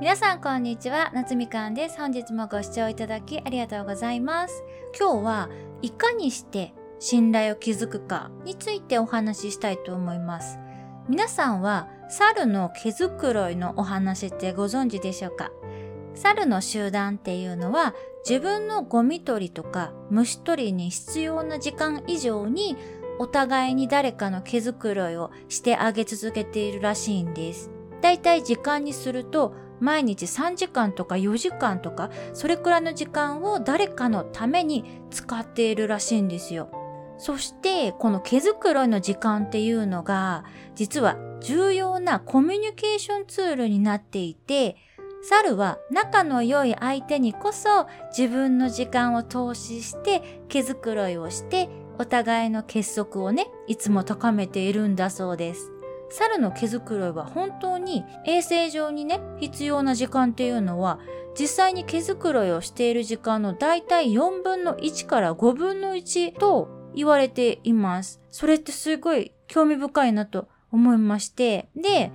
皆さんこんにちは、夏みかんです。本日もご視聴いただきありがとうございます。今日はいかにして信頼を築くかについてお話ししたいと思います。皆さんは猿の毛づくろいのお話ってご存知でしょうか？猿の集団っていうのは自分のゴミ取りとか虫取りに必要な時間以上にお互いに誰かの毛づくろいをしてあげ続けているらしいんです。だいたい時間にすると毎日3時間とか4時間とかそれくらいの時間を誰かのために使っているらしいんですよ。そしてこの毛づくろいの時間っていうのが実は重要なコミュニケーションツールになっていて猿は仲の良い相手にこそ自分の時間を投資して毛づくろいをしてお互いの結束をね、いつも高めているんだそうです。猿の毛づくろいは本当に衛生上にね、必要な時間っていうのは実際に毛づくろいをしている時間のだいたい4分の1から5分の1と言われています。それってすごい興味深いなと思いまして。で、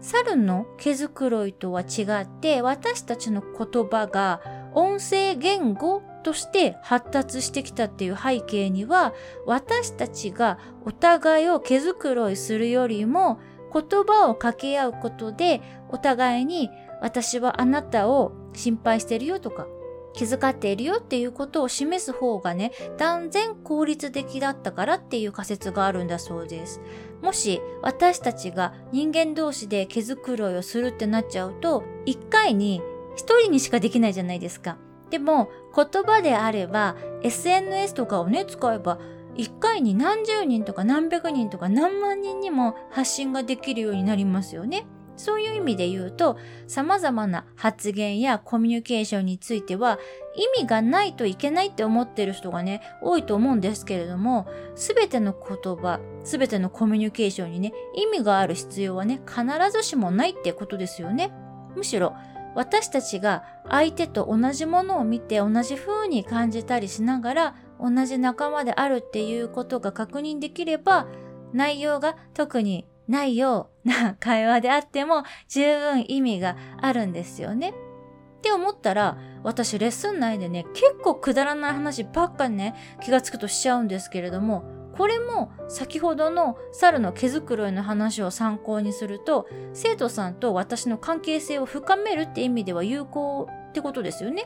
猿の毛づくろいとは違って私たちの言葉が音声言語として発達してきたっていう背景には私たちがお互いを毛づくろいするよりも言葉を掛け合うことでお互いに私はあなたを心配してるよとか気遣っているよっていうことを示す方がね、断然効率的だったからっていう仮説があるんだそうです。もし私たちが人間同士で毛づくろいをするってなっちゃうと、一回に一人にしかできないじゃないですか。でも言葉であれば SNS とかをね、使えば一回に何十人とか何百人とか何万人にも発信ができるようになりますよね。そういう意味で言うと、様々な発言やコミュニケーションについては、意味がないといけないって思ってる人がね、多いと思うんですけれども、すべての言葉、すべてのコミュニケーションにね、意味がある必要はね、必ずしもないってことですよね。むしろ、私たちが相手と同じものを見て同じ風に感じたりしながら、同じ仲間であるっていうことが確認できれば、内容が特にないような会話であっても十分意味があるんですよね。って思ったら、私レッスン内でね、結構くだらない話ばっかにね、気がつくとしちゃうんですけれども、これも先ほどの猿の毛づくろいの話を参考にすると、生徒さんと私の関係性を深めるって意味では有効ってことですよね。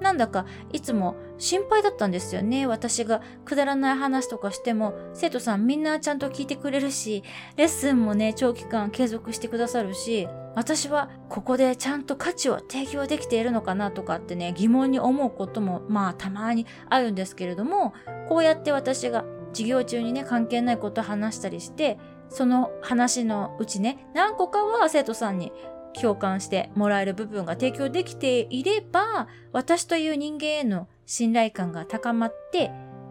なんだかいつも心配だったんですよね。私がくだらない話とかしても、生徒さんみんなちゃんと聞いてくれるし、レッスンもね、長期間継続してくださるし、私はここでちゃんと価値を提供できているのかなとかってね、疑問に思うこともまあたまにあるんですけれども、こうやって私が授業中にね、関係ないこと話したりして、その話のうちね、何個かは生徒さんに共感してもらえる部分が提供できていれば、私という人間への信頼感が高まって、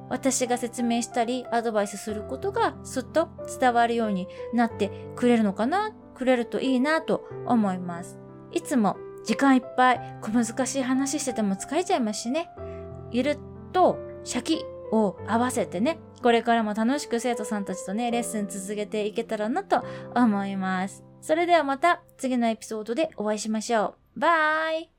私が説明したりアドバイスすることがすっと伝わるようになってくれるのかな、くれるといいなと思います。いつも時間いっぱい小難しい話してても疲れちゃいますしね。ゆるっとシャキを合わせてね、これからも楽しく生徒さんたちとね、レッスン続けていけたらなと思います。それではまた次のエピソードでお会いしましょう。バイ